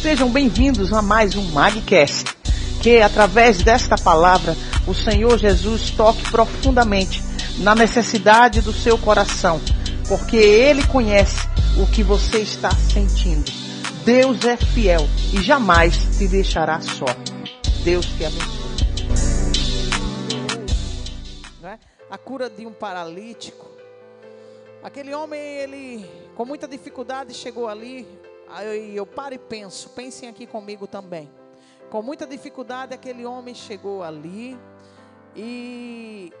Sejam bem-vindos a mais um Magcast. Que através desta palavra o Senhor Jesus toque profundamente na necessidade do seu coração, porque Ele conhece o que você está sentindo. Deus é fiel e jamais te deixará só. Deus te abençoe. É? A cura de um paralítico. Aquele homem, ele com muita dificuldade chegou ali, Aí eu paro e penso, pensem aqui comigo também. Com muita dificuldade, aquele homem chegou ali e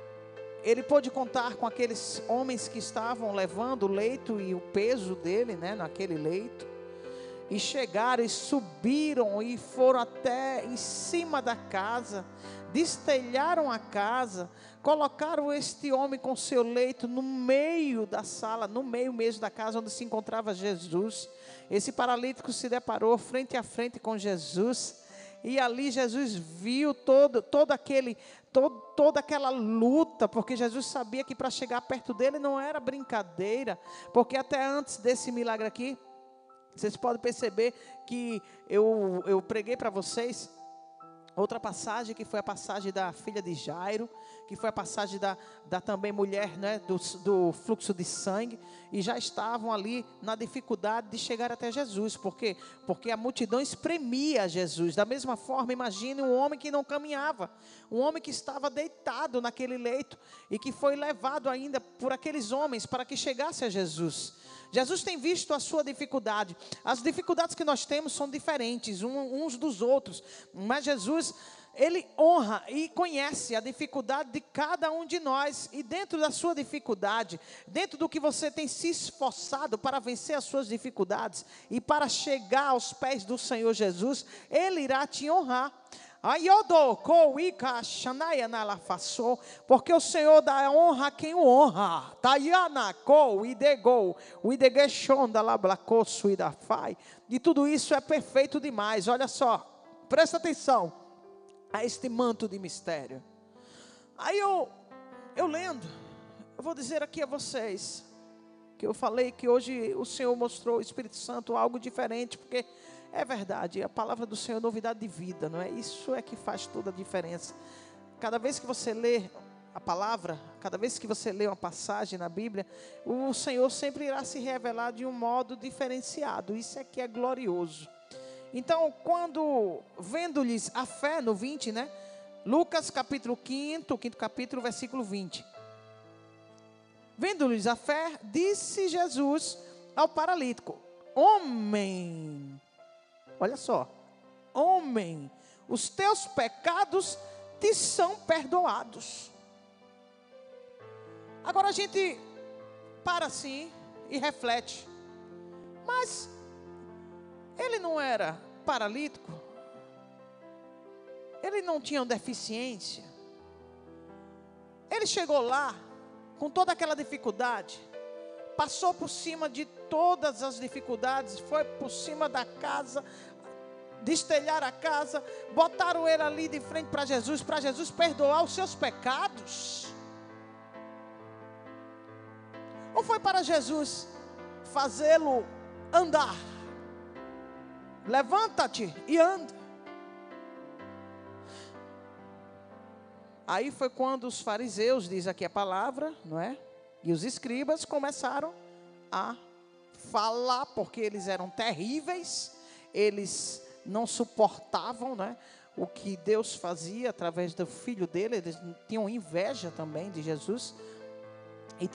ele pôde contar com aqueles homens que estavam levando o leito e o peso dele, né, naquele leito. E chegaram e subiram e foram até em cima da casa, destelharam a casa, colocaram este homem com seu leito no meio da sala, no meio mesmo da casa onde se encontrava Jesus. Esse paralítico se deparou frente a frente com Jesus. E ali Jesus viu todo, todo aquele, todo, toda aquela luta, porque Jesus sabia que para chegar perto dele não era brincadeira, porque até antes desse milagre aqui, vocês podem perceber que eu, eu preguei para vocês outra passagem que foi a passagem da filha de Jairo, que foi a passagem da, da também mulher né, do, do fluxo de sangue, e já estavam ali na dificuldade de chegar até Jesus, por quê? Porque a multidão espremia Jesus. Da mesma forma, imagine um homem que não caminhava, um homem que estava deitado naquele leito e que foi levado ainda por aqueles homens para que chegasse a Jesus. Jesus tem visto a sua dificuldade. As dificuldades que nós temos são diferentes uns dos outros, mas Jesus ele honra e conhece a dificuldade de cada um de nós, e dentro da sua dificuldade, dentro do que você tem se esforçado para vencer as suas dificuldades e para chegar aos pés do Senhor Jesus, Ele irá te honrar. Porque o Senhor dá honra a quem o honra. E tudo isso é perfeito demais. Olha só, presta atenção a este manto de mistério. Aí eu, eu lendo, eu vou dizer aqui a vocês que eu falei que hoje o Senhor mostrou o Espírito Santo algo diferente, porque é verdade, a palavra do Senhor é novidade de vida, não é? Isso é que faz toda a diferença. Cada vez que você lê a palavra, cada vez que você lê uma passagem na Bíblia, o Senhor sempre irá se revelar de um modo diferenciado. Isso é que é glorioso. Então, quando vendo-lhes a fé no 20, né? Lucas capítulo 5, quinto capítulo, versículo 20. Vendo-lhes a fé, disse Jesus ao paralítico: Homem, olha só, homem, os teus pecados te são perdoados. Agora a gente para assim e reflete. Mas ele não era paralítico? Ele não tinha deficiência? Ele chegou lá com toda aquela dificuldade, passou por cima de todas as dificuldades, foi por cima da casa, destelhar a casa, botaram ele ali de frente para Jesus, para Jesus perdoar os seus pecados. Ou foi para Jesus fazê-lo andar? Levanta-te e anda. Aí foi quando os fariseus, diz aqui a palavra, não é? E os escribas começaram a falar, porque eles eram terríveis, eles não suportavam, né? O que Deus fazia através do filho dele, eles tinham inveja também de Jesus. E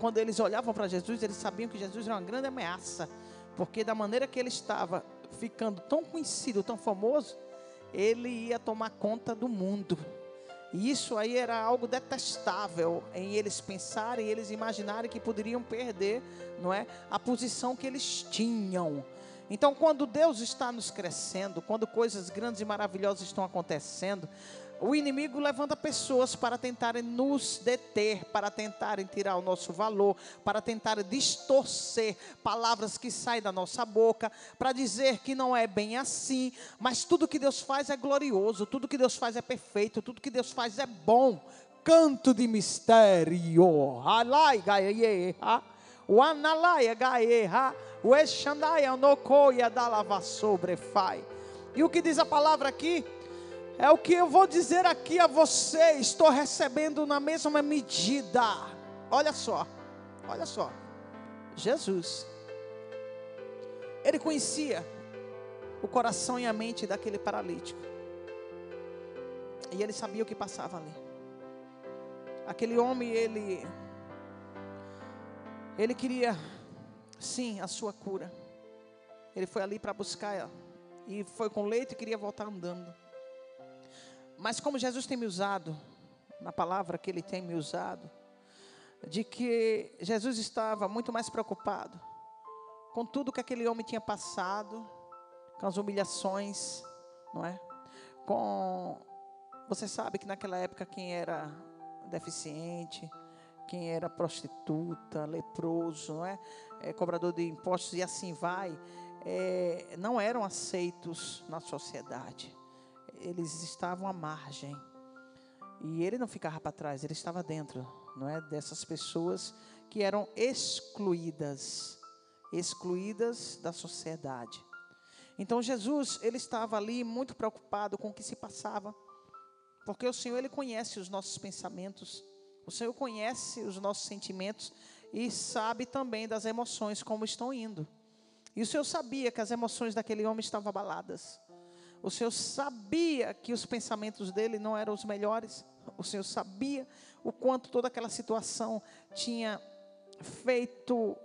quando eles olhavam para Jesus, eles sabiam que Jesus era uma grande ameaça, porque da maneira que ele estava, ficando tão conhecido, tão famoso, ele ia tomar conta do mundo. E isso aí era algo detestável em eles pensarem, eles imaginarem que poderiam perder, não é, a posição que eles tinham. Então, quando Deus está nos crescendo, quando coisas grandes e maravilhosas estão acontecendo, o inimigo levanta pessoas para tentarem nos deter, para tentarem tirar o nosso valor, para tentarem distorcer palavras que saem da nossa boca, para dizer que não é bem assim, mas tudo que Deus faz é glorioso, tudo que Deus faz é perfeito, tudo que Deus faz é bom. Canto de mistério. O Analaia Gaeha, o Exandaia Nokoia da Lava Sobrefai. E o que diz a palavra aqui? É o que eu vou dizer aqui a você. Estou recebendo na mesma medida. Olha só, olha só. Jesus, ele conhecia o coração e a mente daquele paralítico. E ele sabia o que passava ali. Aquele homem, ele ele queria sim a sua cura. Ele foi ali para buscar ela. E foi com leite e queria voltar andando. Mas como Jesus tem me usado, na palavra que ele tem me usado, de que Jesus estava muito mais preocupado com tudo que aquele homem tinha passado, com as humilhações, não é? Com você sabe que naquela época quem era deficiente, quem era prostituta, leproso, não é? é cobrador de impostos e assim vai, é, não eram aceitos na sociedade. Eles estavam à margem. E ele não ficava para trás, ele estava dentro, não é? Dessas pessoas que eram excluídas, excluídas da sociedade. Então Jesus, ele estava ali muito preocupado com o que se passava, porque o Senhor ele conhece os nossos pensamentos, o Senhor conhece os nossos sentimentos e sabe também das emoções como estão indo. E o Senhor sabia que as emoções daquele homem estavam abaladas. O Senhor sabia que os pensamentos dele não eram os melhores. O Senhor sabia o quanto toda aquela situação tinha feito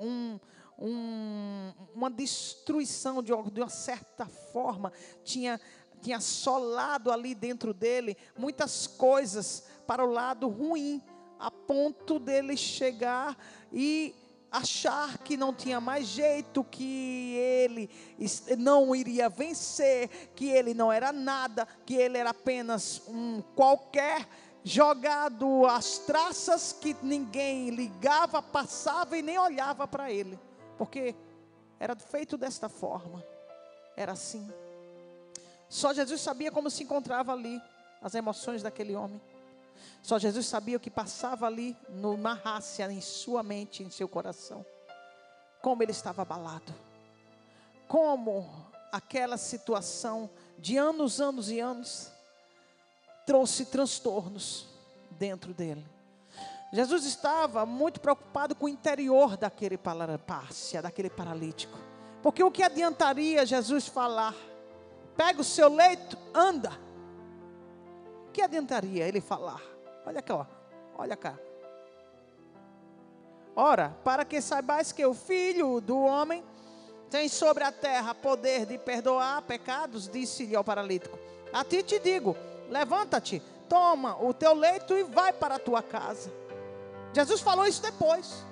um, um, uma destruição de, de uma certa forma, tinha, tinha assolado ali dentro dele muitas coisas para o lado ruim, a ponto dele chegar e achar que não tinha mais jeito, que ele não iria vencer, que ele não era nada, que ele era apenas um qualquer jogado às traças que ninguém ligava, passava e nem olhava para ele porque era feito desta forma, era assim. Só Jesus sabia como se encontrava ali as emoções daquele homem. Só Jesus sabia o que passava ali no marrácia em sua mente, em seu coração. Como ele estava abalado. Como aquela situação de anos, anos e anos trouxe transtornos dentro dele. Jesus estava muito preocupado com o interior daquele palácia, daquele paralítico. Porque o que adiantaria Jesus falar? Pega o seu leito, anda. Que adiantaria ele falar? Olha cá, ó. olha cá. Ora, para que saibais que o Filho do Homem tem sobre a terra poder de perdoar pecados, disse-lhe ao paralítico. A ti te digo: levanta-te, toma o teu leito e vai para a tua casa. Jesus falou isso depois.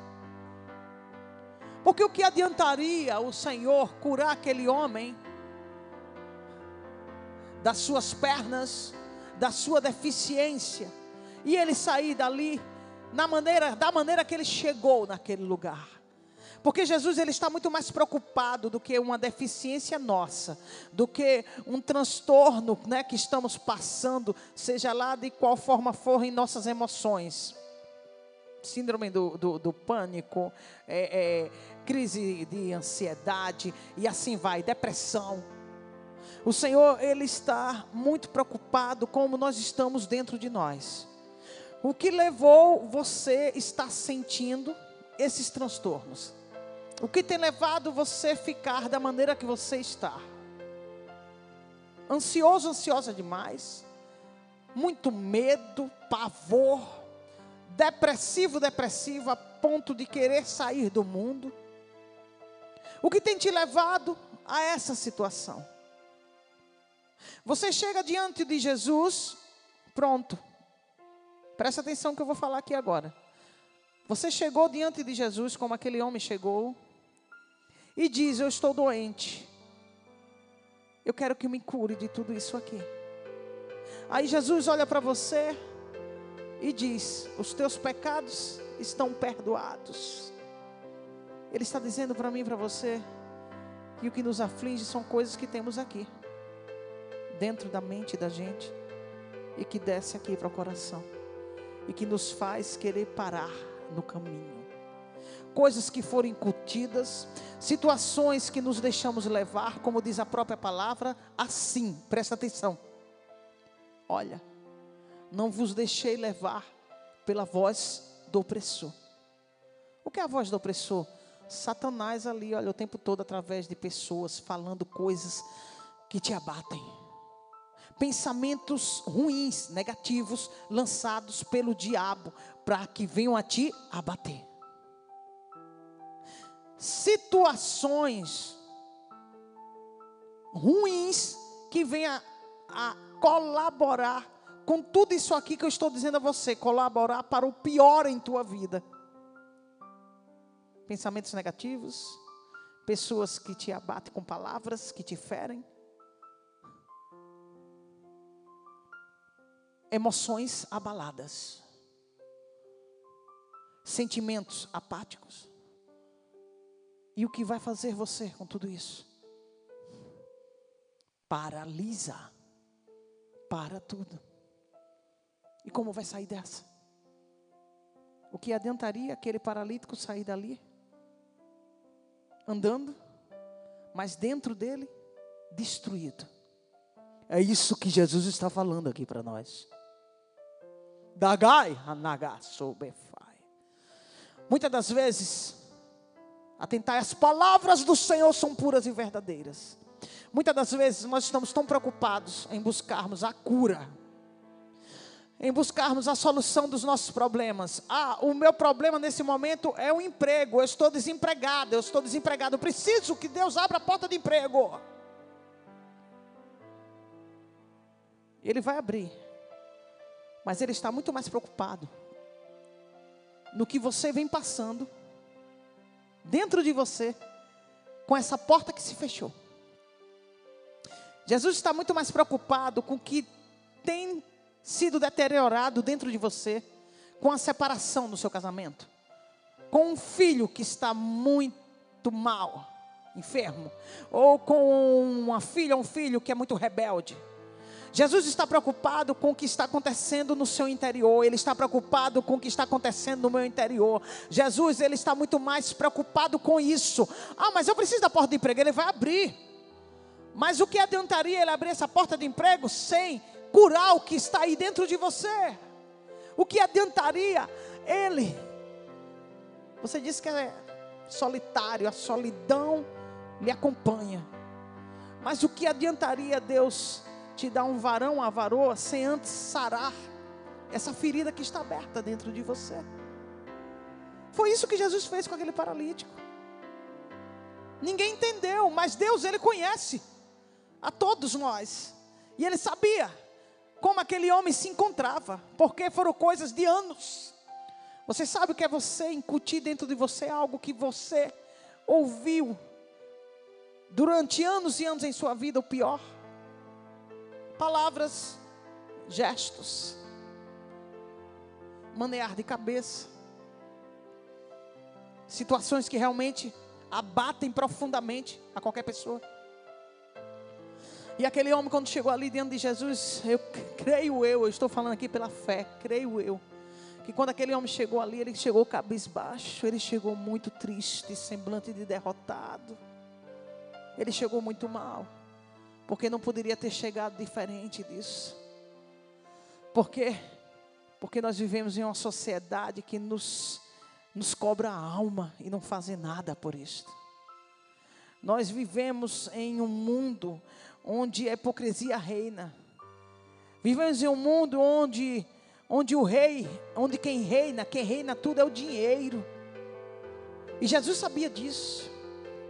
Porque o que adiantaria o Senhor curar aquele homem das suas pernas, da sua deficiência, e ele sair dali na maneira, da maneira que ele chegou naquele lugar? Porque Jesus ele está muito mais preocupado do que uma deficiência nossa, do que um transtorno né, que estamos passando, seja lá de qual forma for em nossas emoções síndrome do, do, do pânico, é, é, crise de ansiedade e assim vai, depressão. O Senhor, Ele está muito preocupado como nós estamos dentro de nós. O que levou você estar sentindo esses transtornos? O que tem levado você a ficar da maneira que você está? Ansioso, ansiosa demais, muito medo, pavor, depressivo, depressivo, a ponto de querer sair do mundo? O que tem te levado a essa situação? Você chega diante de Jesus, pronto. Presta atenção que eu vou falar aqui agora. Você chegou diante de Jesus como aquele homem chegou e diz: Eu estou doente. Eu quero que me cure de tudo isso aqui. Aí Jesus olha para você e diz: Os teus pecados estão perdoados. Ele está dizendo para mim e para você que o que nos aflige são coisas que temos aqui, dentro da mente da gente, e que desce aqui para o coração, e que nos faz querer parar no caminho. coisas que foram incutidas, situações que nos deixamos levar, como diz a própria palavra, assim, presta atenção. Olha, não vos deixei levar pela voz do opressor. O que é a voz do opressor? Satanás ali, olha, o tempo todo através de pessoas falando coisas que te abatem. Pensamentos ruins, negativos, lançados pelo diabo para que venham a te abater. Situações ruins que venham a colaborar com tudo isso aqui que eu estou dizendo a você, colaborar para o pior em tua vida. Pensamentos negativos, pessoas que te abatem com palavras, que te ferem. Emoções abaladas. Sentimentos apáticos. E o que vai fazer você com tudo isso? Paralisa. Para tudo. E como vai sair dessa? O que adiantaria aquele paralítico sair dali? Andando, mas dentro dele, destruído. É isso que Jesus está falando aqui para nós. Dagai sobefai. Muitas das vezes, atentar as palavras do Senhor são puras e verdadeiras. Muitas das vezes nós estamos tão preocupados em buscarmos a cura em buscarmos a solução dos nossos problemas. Ah, o meu problema nesse momento é o emprego. Eu estou desempregado, eu estou desempregado. Eu preciso que Deus abra a porta de emprego. Ele vai abrir. Mas ele está muito mais preocupado no que você vem passando dentro de você com essa porta que se fechou. Jesus está muito mais preocupado com o que tem sido deteriorado dentro de você com a separação no seu casamento, com um filho que está muito mal, enfermo, ou com uma filha ou um filho que é muito rebelde. Jesus está preocupado com o que está acontecendo no seu interior, ele está preocupado com o que está acontecendo no meu interior. Jesus, ele está muito mais preocupado com isso. Ah, mas eu preciso da porta de emprego, ele vai abrir. Mas o que adiantaria ele abrir essa porta de emprego sem curar o que está aí dentro de você. O que adiantaria ele? Você disse que é solitário, a solidão lhe acompanha. Mas o que adiantaria Deus te dar um varão, uma varoa, sem antes sarar essa ferida que está aberta dentro de você? Foi isso que Jesus fez com aquele paralítico. Ninguém entendeu, mas Deus, Ele conhece a todos nós. E Ele sabia como aquele homem se encontrava, porque foram coisas de anos. Você sabe o que é você incutir dentro de você algo que você ouviu durante anos e anos em sua vida, o pior? Palavras, gestos, manear de cabeça, situações que realmente abatem profundamente a qualquer pessoa. E aquele homem, quando chegou ali diante de Jesus, eu creio eu, eu estou falando aqui pela fé, creio eu, que quando aquele homem chegou ali, ele chegou cabisbaixo, ele chegou muito triste, semblante de derrotado. Ele chegou muito mal, porque não poderia ter chegado diferente disso. Por quê? Porque nós vivemos em uma sociedade que nos, nos cobra a alma e não fazem nada por isso. Nós vivemos em um mundo onde a hipocrisia reina. Vivemos em um mundo onde, onde o rei, onde quem reina, quem reina tudo é o dinheiro. E Jesus sabia disso.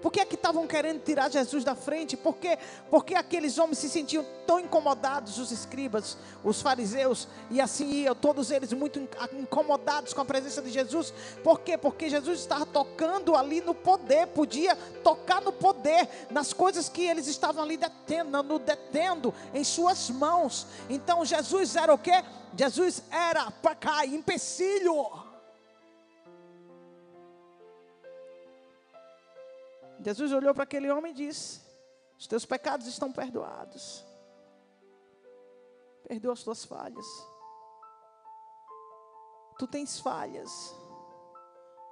Por que é que estavam querendo tirar Jesus da frente? Por quê? Porque aqueles homens se sentiam tão incomodados, os escribas, os fariseus, e assim iam, todos eles muito incomodados com a presença de Jesus. Por quê? Porque Jesus estava tocando ali no poder, podia tocar no poder, nas coisas que eles estavam ali detendo, detendo em suas mãos. Então Jesus era o quê? Jesus era para cá, empecilho. Jesus olhou para aquele homem e disse: Os teus pecados estão perdoados. Perdoa as tuas falhas. Tu tens falhas,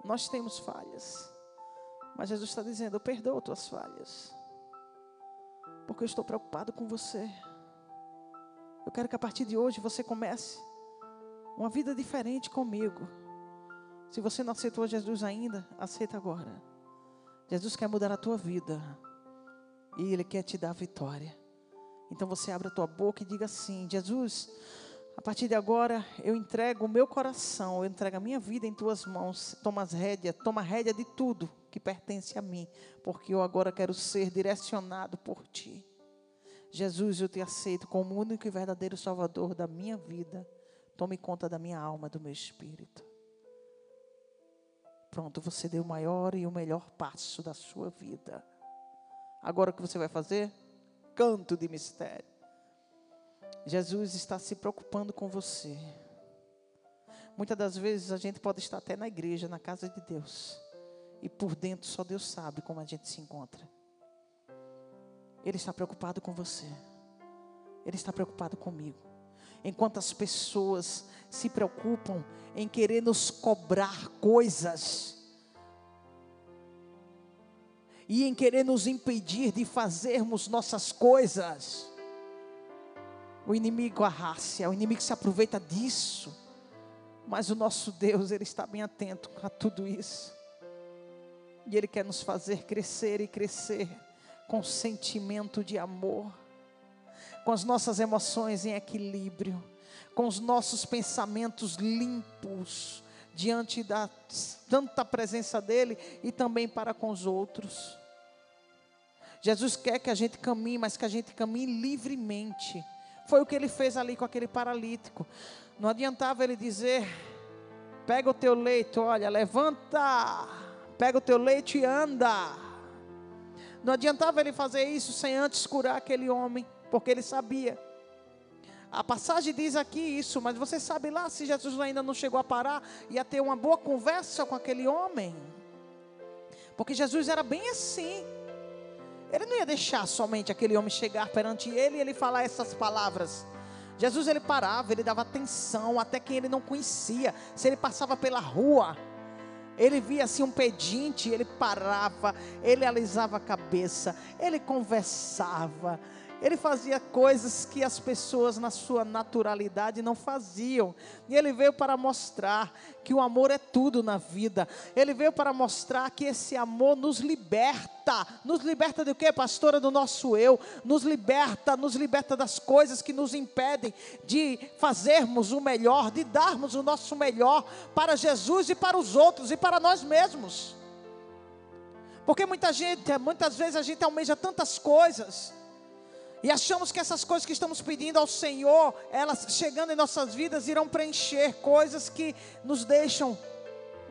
Nós temos falhas. Mas Jesus está dizendo: Eu perdoo tuas falhas. Porque eu estou preocupado com você. Eu quero que a partir de hoje você comece uma vida diferente comigo. Se você não aceitou Jesus ainda, aceita agora. Jesus quer mudar a tua vida. E Ele quer te dar vitória. Então você abre a tua boca e diga assim: Jesus, a partir de agora eu entrego o meu coração, eu entrego a minha vida em tuas mãos. Toma as rédeas, toma rédea de tudo que pertence a mim, porque eu agora quero ser direcionado por ti. Jesus, eu te aceito como único e verdadeiro Salvador da minha vida. Tome conta da minha alma, do meu espírito. Pronto, você deu o maior e o melhor passo da sua vida. Agora o que você vai fazer? Canto de mistério. Jesus está se preocupando com você. Muitas das vezes a gente pode estar até na igreja, na casa de Deus, e por dentro só Deus sabe como a gente se encontra. Ele está preocupado com você. Ele está preocupado comigo. Enquanto as pessoas se preocupam em querer nos cobrar coisas e em querer nos impedir de fazermos nossas coisas, o inimigo arrasta, o inimigo se aproveita disso. Mas o nosso Deus, ele está bem atento a tudo isso. E ele quer nos fazer crescer e crescer com sentimento de amor, com as nossas emoções em equilíbrio, com os nossos pensamentos limpos diante da tanta presença dele e também para com os outros. Jesus quer que a gente caminhe, mas que a gente caminhe livremente. Foi o que ele fez ali com aquele paralítico. Não adiantava ele dizer: pega o teu leito, olha, levanta, pega o teu leito e anda. Não adiantava ele fazer isso sem antes curar aquele homem, porque ele sabia. A passagem diz aqui isso, mas você sabe lá se Jesus ainda não chegou a parar e a ter uma boa conversa com aquele homem? Porque Jesus era bem assim. Ele não ia deixar somente aquele homem chegar perante ele e ele falar essas palavras. Jesus ele parava, ele dava atenção até quem ele não conhecia. Se ele passava pela rua, ele via assim um pedinte, ele parava, ele alisava a cabeça, ele conversava, ele fazia coisas que as pessoas na sua naturalidade não faziam. E ele veio para mostrar que o amor é tudo na vida. Ele veio para mostrar que esse amor nos liberta. Nos liberta do que, pastora? Do nosso eu. Nos liberta, nos liberta das coisas que nos impedem de fazermos o melhor, de darmos o nosso melhor para Jesus e para os outros e para nós mesmos. Porque muita gente, muitas vezes a gente almeja tantas coisas e achamos que essas coisas que estamos pedindo ao Senhor, elas chegando em nossas vidas, irão preencher coisas que nos deixam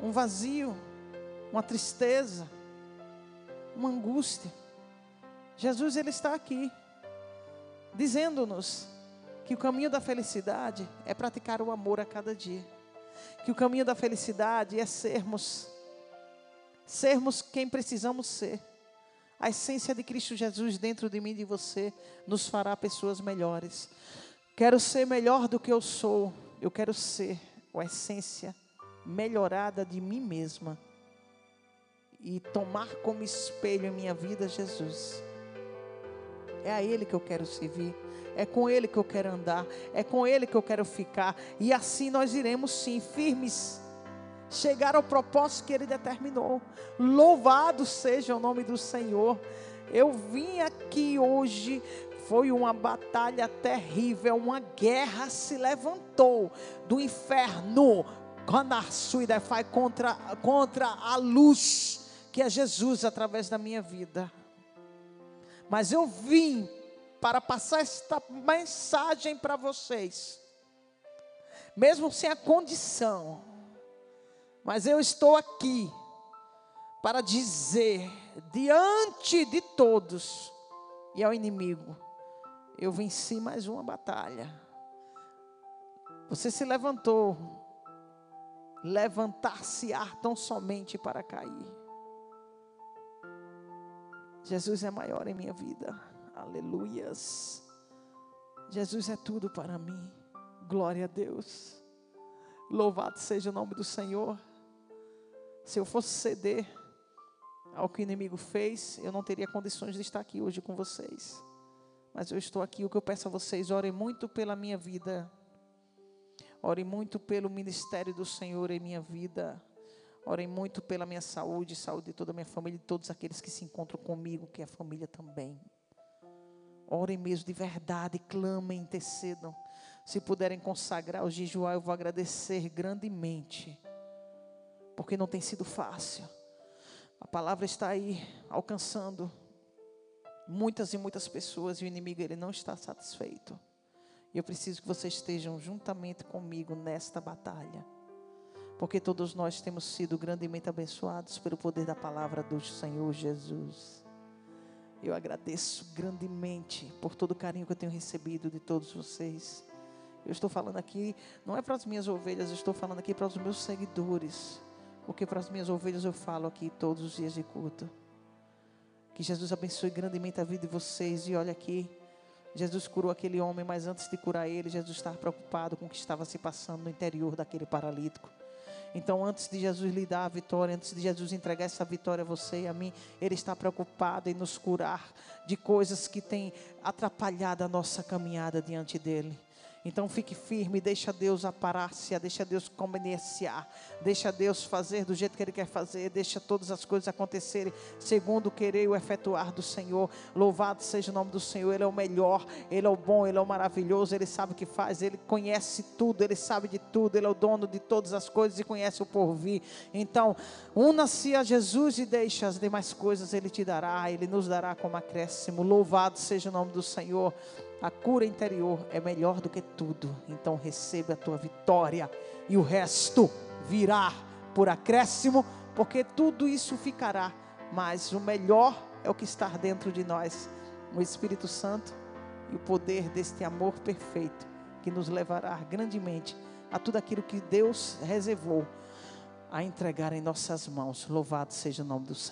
um vazio, uma tristeza, uma angústia. Jesus, Ele está aqui, dizendo-nos que o caminho da felicidade é praticar o amor a cada dia, que o caminho da felicidade é sermos, sermos quem precisamos ser a essência de Cristo Jesus dentro de mim e de você nos fará pessoas melhores. Quero ser melhor do que eu sou. Eu quero ser a essência melhorada de mim mesma e tomar como espelho em minha vida Jesus. É a Ele que eu quero servir, é com Ele que eu quero andar, é com Ele que eu quero ficar, e assim nós iremos sim, firmes chegar ao propósito que Ele determinou. Louvado seja o nome do Senhor. Eu vim aqui hoje, foi uma batalha terrível, uma guerra se levantou do inferno contra, contra a luz que é Jesus através da minha vida. Mas eu vim para passar esta mensagem para vocês, mesmo sem a condição mas eu estou aqui para dizer diante de todos e ao inimigo: eu venci mais uma batalha. Você se levantou, levantar-se-á tão somente para cair. Jesus é maior em minha vida, aleluias. Jesus é tudo para mim, glória a Deus. Louvado seja o nome do Senhor. Se eu fosse ceder ao que o inimigo fez, eu não teria condições de estar aqui hoje com vocês. Mas eu estou aqui, o que eu peço a vocês, orem muito pela minha vida. Orem muito pelo ministério do Senhor em minha vida. Orem muito pela minha saúde, saúde de toda a minha família e de todos aqueles que se encontram comigo, que é a família também. Orem mesmo de verdade, clamem, intercedam. Se puderem consagrar o jejuar, eu vou agradecer grandemente. Porque não tem sido fácil. A palavra está aí alcançando muitas e muitas pessoas e o inimigo ele não está satisfeito. E eu preciso que vocês estejam juntamente comigo nesta batalha. Porque todos nós temos sido grandemente abençoados pelo poder da palavra do Senhor Jesus. Eu agradeço grandemente por todo o carinho que eu tenho recebido de todos vocês. Eu estou falando aqui, não é para as minhas ovelhas, eu estou falando aqui para os meus seguidores. Porque para as minhas ovelhas eu falo aqui todos os dias de culto. Que Jesus abençoe grandemente a vida de vocês. E olha aqui, Jesus curou aquele homem, mas antes de curar ele, Jesus estava preocupado com o que estava se passando no interior daquele paralítico. Então, antes de Jesus lhe dar a vitória, antes de Jesus entregar essa vitória a você e a mim, Ele está preocupado em nos curar de coisas que têm atrapalhado a nossa caminhada diante dEle. Então fique firme, deixa Deus aparar-se, deixa Deus convenienciar, deixa Deus fazer do jeito que Ele quer fazer, deixa todas as coisas acontecerem segundo o querer e o efetuar do Senhor. Louvado seja o nome do Senhor, Ele é o melhor, Ele é o bom, Ele é o maravilhoso, Ele sabe o que faz, Ele conhece tudo, Ele sabe de tudo, Ele é o dono de todas as coisas e conhece o porvir. Então, una-se a Jesus e deixa as demais coisas, Ele te dará, Ele nos dará como acréscimo. Louvado seja o nome do Senhor. A cura interior é melhor do que tudo. Então receba a tua vitória e o resto virá por acréscimo, porque tudo isso ficará. Mas o melhor é o que está dentro de nós, o Espírito Santo e o poder deste amor perfeito que nos levará grandemente a tudo aquilo que Deus reservou a entregar em nossas mãos. Louvado seja o nome do Senhor.